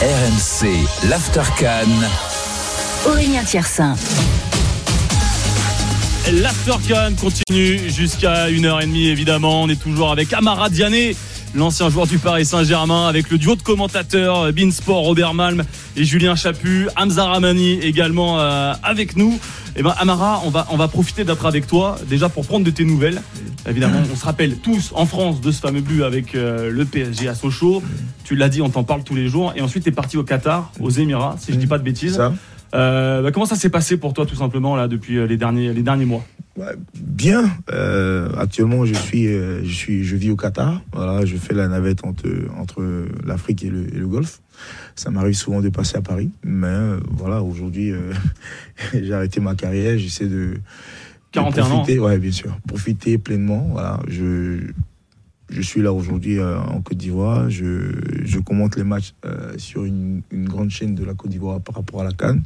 RMC, l'After Aurélien Thiersin. L'Aftercan continue jusqu'à 1h30 évidemment. On est toujours avec Amara Diané, l'ancien joueur du Paris Saint-Germain, avec le duo de commentateurs Beansport, Robert Malm et Julien Chaput, Hamza Ramani également euh, avec nous. Et ben Amara, on va, on va profiter d'être avec toi déjà pour prendre de tes nouvelles. Évidemment, on se rappelle tous en France de ce fameux but avec euh, le PSG à Sochaux. Tu l'as dit, on t'en parle tous les jours. Et ensuite, tu es parti au Qatar, aux Émirats, si je dis pas de bêtises. Ça. Euh, bah, comment ça s'est passé pour toi tout simplement là depuis euh, les derniers les derniers mois? Bien. Euh, actuellement, je suis, euh, je suis, je vis au Qatar. Voilà, je fais la navette entre entre l'Afrique et le, et le Golfe. Ça m'arrive souvent de passer à Paris, mais euh, voilà, aujourd'hui, euh, j'ai arrêté ma carrière. J'essaie de de 41 ans. profiter, ouais, bien sûr, profiter pleinement. Voilà, je je suis là aujourd'hui euh, en Côte d'Ivoire. Je, je commente les matchs euh, sur une, une grande chaîne de la Côte d'Ivoire par rapport à la Cannes.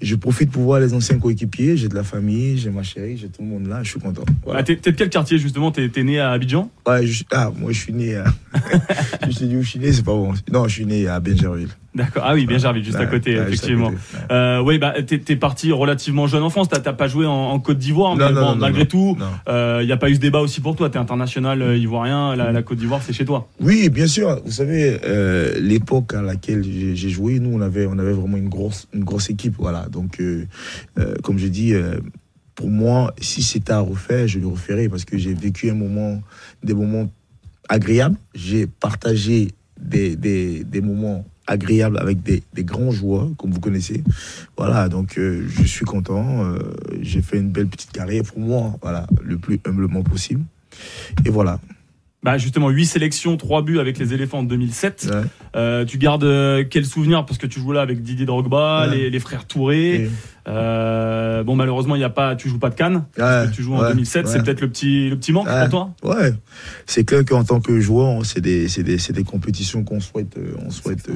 Je profite pour voir les anciens coéquipiers. J'ai de la famille, j'ai ma chérie, j'ai tout le monde là. Je suis content. Voilà. Ah, T'es de quel quartier justement? T'es t'es né à Abidjan? Ouais, je, ah, moi je suis né à. je te dis où je suis né, c'est pas bon. Non, je suis né à Benjerville. D'accord. Ah oui, bien Gerville, juste à côté, effectivement. ouais. Euh, oui, bah t'es t'es parti relativement jeune en France. T'as t'as pas joué en, en Côte d'Ivoire, mais Non, non, bon, non, malgré non, tout, il n'y a pas eu ce débat aussi pour toi. T'es international euh, ivoirien. La, la Côte d'Ivoire, c'est chez toi. Oui, bien sûr. Vous savez, euh, l'époque à laquelle j'ai j'ai joué, nous, on avait, on avait vraiment une grosse, une grosse équipe. Voilà. Donc, euh, euh, comme je dis, euh, pour moi, si c'était à refaire, je le referais parce que j'ai vécu un moment, des moments agréables. J'ai partagé des, des, des moments agréables avec des, des grands joueurs, comme vous connaissez. Voilà. Donc, euh, je suis content. Euh, j'ai fait une belle petite carrière pour moi. Voilà. Le plus humblement possible. Et voilà. Bah justement, 8 sélections, 3 buts avec les éléphants en 2007. Ouais. Euh, tu gardes euh, quel souvenir? Parce que tu joues là avec Didier Drogba, Ouais. les, les frères Touré. Et- Euh, bon, malheureusement, il y a pas, tu joues pas de Cannes. Ouais, tu joues en ouais, 2007. C'est peut-être le petit, le petit manque pour toi? Ouais, c'est clair qu'en tant que joueur, c'est des, c'est des, c'est des compétitions qu'on souhaite, on souhaite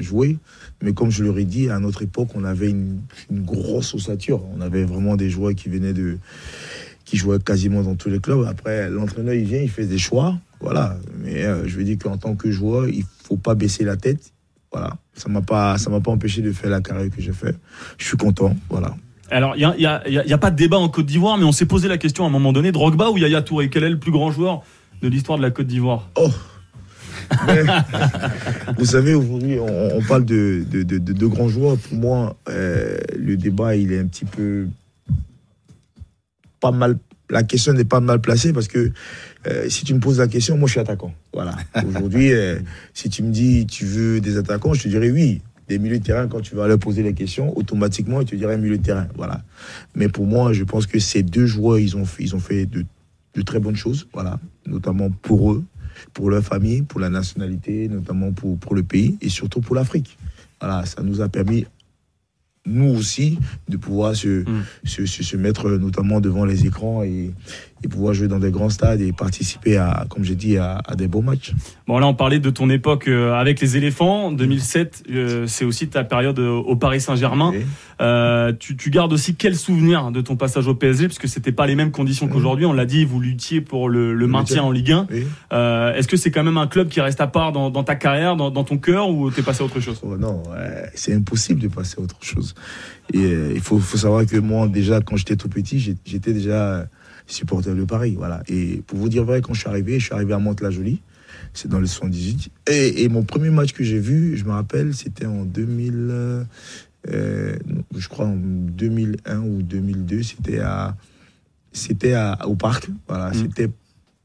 jouer. Mais comme je leur ai dit, à notre époque, on avait une, une grosse ossature. On avait vraiment des joueurs qui venaient de, qui jouaient quasiment dans tous les clubs. Après, l'entraîneur, il vient, il fait des choix. Voilà. Mais euh, je veux dire qu'en tant que joueur, il faut pas baisser la tête. Voilà. Ça m'a pas, ça m'a pas empêché de faire la carrière que j'ai fait. Je suis content. Voilà. Alors, il n'y a, y a- y a- y a pas de débat en Côte d'Ivoire, mais on s'est posé la question à un moment donné Drogba ou Yaya Touré Quel est le plus grand joueur de l'histoire de la Côte d'Ivoire? Oh Mais, Vous savez, aujourd'hui, on, on parle de, de, de- de- de grands joueurs. Pour moi, euh, le débat, il est un petit peu pas mal. La question n'est pas mal placée parce que euh, si tu me poses la question, moi, je suis attaquant. Voilà. Aujourd'hui, euh, si tu me dis tu veux des attaquants, je te dirais oui. Des milieux de terrain, quand tu vas leur poser les questions, automatiquement, ils te diraient milieu de terrain. Voilà. Mais pour moi, je pense que ces deux joueurs, ils ont fait, ils ont fait de, de très bonnes choses. Voilà. Notamment pour eux, pour leur famille, pour la nationalité, notamment pour, pour le pays et surtout pour l'Afrique. Voilà, ça nous a permis, nous aussi, de pouvoir se, Mm. se, se, se mettre notamment devant les écrans et, et pouvoir jouer dans des grands stades et participer à, comme j'ai dit, à, à des beaux matchs. Bon, là, on parlait de ton époque euh, avec les éléphants. 2007, euh, c'est aussi ta période euh, au Paris Saint-Germain. Euh, tu, tu gardes aussi quel souvenir de ton passage au PSG Parce que c'était pas les mêmes conditions qu'aujourd'hui. On l'a dit, vous luttiez pour le, le maintien en Ligue 1. et- Euh, Est-ce que c'est quand même un club qui reste à part dans, dans ta carrière, dans, dans ton cœur, ou t'es passé à autre chose? Oh non, c'est impossible de passer à autre chose. Et il faut, faut savoir que moi, déjà, quand j'étais tout petit, j'étais déjà supporter de Paris. Voilà. Et pour vous dire vrai, quand je suis arrivé, je suis arrivé à Mantes-la-Jolie. C'est dans le 78. Et, et mon premier match que j'ai vu, je me rappelle, c'était en 2000, euh, euh, je crois en 2001 ou 2002. C'était à, c'était au parc. Voilà. Mm. C'était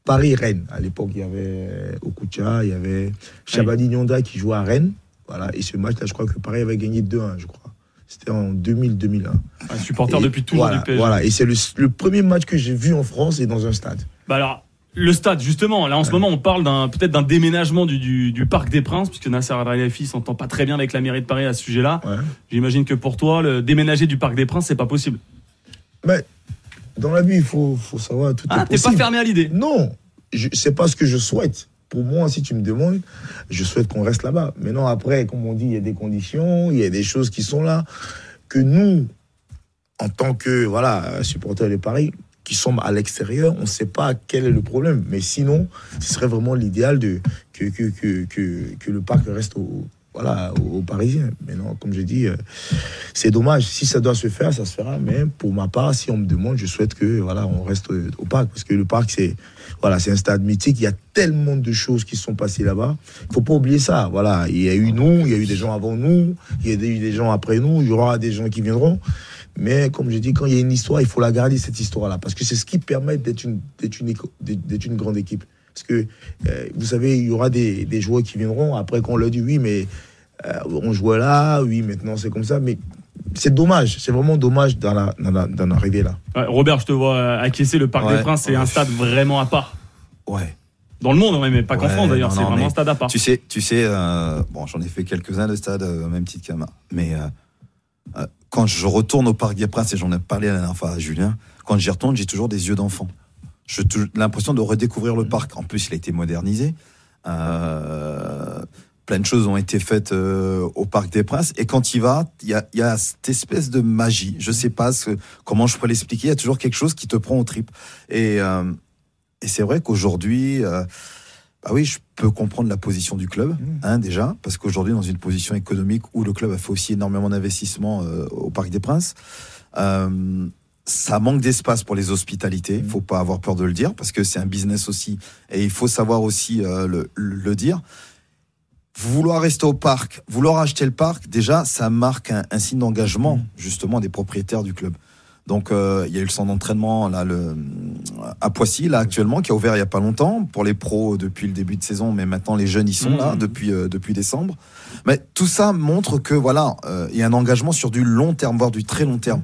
Paris-Rennes. À l'époque, il y avait Okucha, il y avait Chabani Nyonda qui jouait à Rennes. Voilà. Et ce match-là, je crois que Paris avait gagné 2-1, je crois. C'était en 2000-2001. Un supporter Et depuis toujours voilà, du PSG. Voilà, et c'est le, le premier match que j'ai vu en France et dans un stade. Bah alors, le stade, justement, là en ce moment, on parle d'un peut-être d'un déménagement du, du, du Parc des Princes, puisque Nasser Al-Khelaifi s'entend pas très bien avec la mairie de Paris à ce sujet-là. Ouais. J'imagine que pour toi, le déménager du Parc des Princes, c'est pas possible. Mais dans la vie, il faut, faut savoir tout Ah, t'es pas fermé à l'idée Non, c'est pas ce que je souhaite. Pour moi, si tu me demandes, je souhaite qu'on reste là-bas. Maintenant, après, comme on dit, il y a des conditions, il y a des choses qui sont là que nous, en tant que voilà supporters de Paris, qui sommes à l'extérieur, on ne sait pas quel est le problème. Mais sinon, ce serait vraiment l'idéal que, que le parc reste au, voilà, aux, Parisiens. Mais non, comme je dis, euh, c'est dommage. Si ça doit se faire, ça se fera. Mais pour ma part, si on me demande, je souhaite que voilà, on reste euh, au parc parce que le parc, c'est voilà, c'est un stade mythique. Il y a tellement de choses qui sont passées là-bas. Il faut pas oublier ça. Voilà, il y a eu nous, il y a eu des gens avant nous, il y a eu des gens après nous, il y aura des gens qui viendront. Mais comme je dis, quand il y a une histoire, il faut la garder, cette histoire-là. Parce que c'est ce qui permet d'être une, une grande équipe. Parce que, euh, vous savez, il y aura des, des joueurs qui viendront après qu'on leur dit oui, mais euh, on jouait là, oui, maintenant c'est comme ça. Mais c'est dommage, c'est vraiment dommage d'en la- la- arriver là. Ouais, Robert, je te vois euh, acquiescer. Le Parc Ouais. des Princes, c'est un stade vraiment à part. Ouais. Dans le monde, ouais, mais pas qu'en France d'ailleurs. C'est vraiment un stade à part. Tu sais, tu sais, euh, bon, j'en ai fait quelques-uns de stades, même titre qu'Ama. Mais quand je retourne au Parc des Princes, et j'en ai parlé la dernière fois à Julien, quand j'y retourne, j'ai toujours des yeux d'enfant. J'ai l'impression de redécouvrir le parc. En plus, il a été modernisé. Euh, plein de choses ont été faites euh, au Parc des Princes. Et quand il va, il y a, il y a cette espèce de magie. Je sais pas ce, comment je pourrais l'expliquer. Il y a toujours quelque chose qui te prend au trip. Et, euh, et c'est vrai qu'aujourd'hui, bah oui, je peux comprendre la position du club, hein, déjà, parce qu'aujourd'hui, dans une position économique où le club a fait aussi énormément d'investissements au Parc des Princes, euh, ça manque d'espace pour les hospitalités. Il faut pas avoir peur de le dire, parce que c'est un business aussi, et il faut savoir aussi euh, le, le dire. Vouloir rester au parc, vouloir acheter le parc, déjà, ça marque un, un signe d'engagement, justement, des propriétaires du club. Donc, euh, il y a eu le centre d'entraînement là, le, à Poissy, là, actuellement, qui a ouvert il y a pas longtemps pour les pros depuis le début de saison, mais maintenant les jeunes y sont là depuis euh, depuis décembre. Mais tout ça montre que voilà, euh, il y a un engagement sur du long terme, voire du très long terme.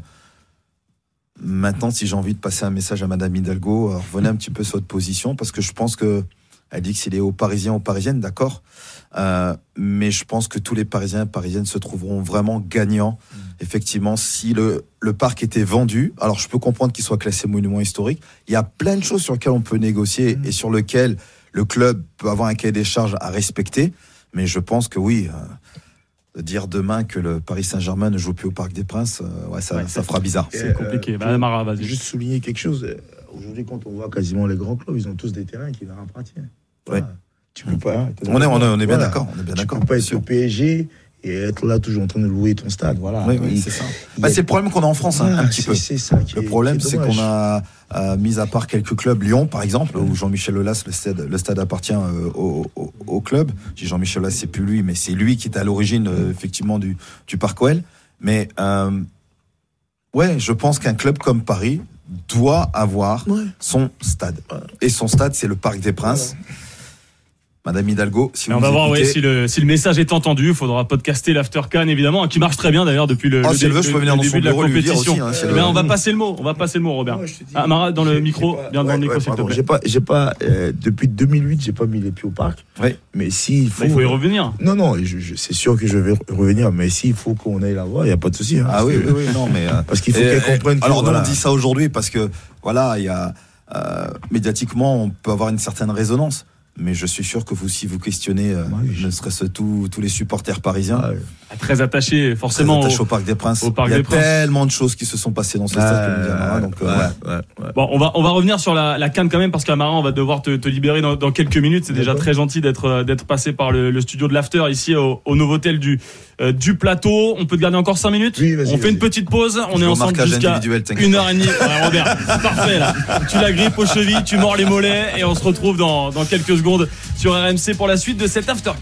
Maintenant, si j'ai envie de passer un message à Madame Hidalgo, euh, revenez un petit peu sur votre position, parce que je pense que elle dit que s'il est aux Parisiens, aux Parisiennes, d'accord. Euh, mais je pense que tous les Parisiens et Parisiennes se trouveront vraiment gagnants. Effectivement, si le, le parc était vendu, alors je peux comprendre qu'il soit classé monument historique. Il y a plein de choses sur lesquelles on peut négocier et sur lesquelles le club peut avoir un cahier des charges à respecter. Mais je pense que oui, euh, de dire demain que le Paris Saint-Germain ne joue plus au Parc des Princes, euh, ouais, ça, Ouais, ça fera bizarre. C'est euh, compliqué. Bah, Mara, vas-y. Juste souligner quelque chose. euh, Aujourd'hui, quand on voit quasiment les grands clubs, ils ont tous des terrains qui leur appartiennent. Voilà. Tu peux pas. On est, on est, on est bien Voilà. d'accord. On est bien Tu d'accord. peux pas être au PSG et être là toujours en train de louer ton stade. Voilà. Oui, oui, Il- c'est ça. Bah, c'est le problème qu'on a en France, hein, un petit c'est- peu. C'est ça qui Le est- problème, c'est qu'on a, euh, mis à part quelques clubs, Lyon par exemple, où Jean-Michel Aulas, le stade, le stade appartient euh, au, au- au club. Je dis Jean-Michel Aulas, c'est plus lui, mais c'est lui qui est à l'origine euh, effectivement du, du Parc OL. Mais ouais, je pense qu'un club comme Paris doit avoir Ouais. son stade. Et son stade, c'est le Parc des Princes. Madame Hidalgo, si vous on va voir ouais, écoutez- si, le, si le message est entendu. Il faudra podcaster l'After Can évidemment, qui marche très bien d'ailleurs depuis le, Oh, le si elle dé- veut, je peux le- dans son début de la compétition. aussi. hein, si on va passer le mot. On va passer le mot, Robert. Dis, Ah, Mara, dans le micro, j'ai pas- bien dans le ouais, micro, ouais, s'il te plaît. J'ai pas, j'ai pas euh, depuis 2008, j'ai pas mis les pieds au parc. Ouais. Mais s'il faut, Bah, il faut y revenir. non, non, je- je- c'est sûr que je vais revenir. Mais s'il faut qu'on aille la voir, il y a pas de souci. hein, Ah oui, oui, oui, non, mais. euh, Parce qu'il faut qu'elle comprenne. Alors nous on dit ça aujourd'hui parce que voilà, il y a euh, médiatiquement on peut avoir une certaine résonance. Mais je suis sûr que vous, si vous questionnez, euh, ne serait-ce tous tous les supporters parisiens, Ah, ouais. Très attaché, très forcément. attachés au- au Parc des Princes, au Parc il y a des Princes. tellement de choses qui se sont passées dans ce stade, Amara, donc euh, ouais, ouais. ouais, ouais. Bon, on va, on va revenir sur la, la canne quand même parce qu'Amara, on va devoir te, te libérer dans, dans quelques minutes. C'est déjà très gentil d'être euh, d'être passé par le, le studio de l'After ici au, au Novotel du, euh, du plateau. On peut te garder encore 5 minutes Oui, vas-y, On fait une petite pause. On Je est ensemble jusqu'à individuel, t'inquiète une heure et demie. Ouais, Robert, parfait là. Tu la grippes aux chevilles, tu mords les mollets et on se retrouve dans, dans quelques secondes sur RMC pour la suite de cet After.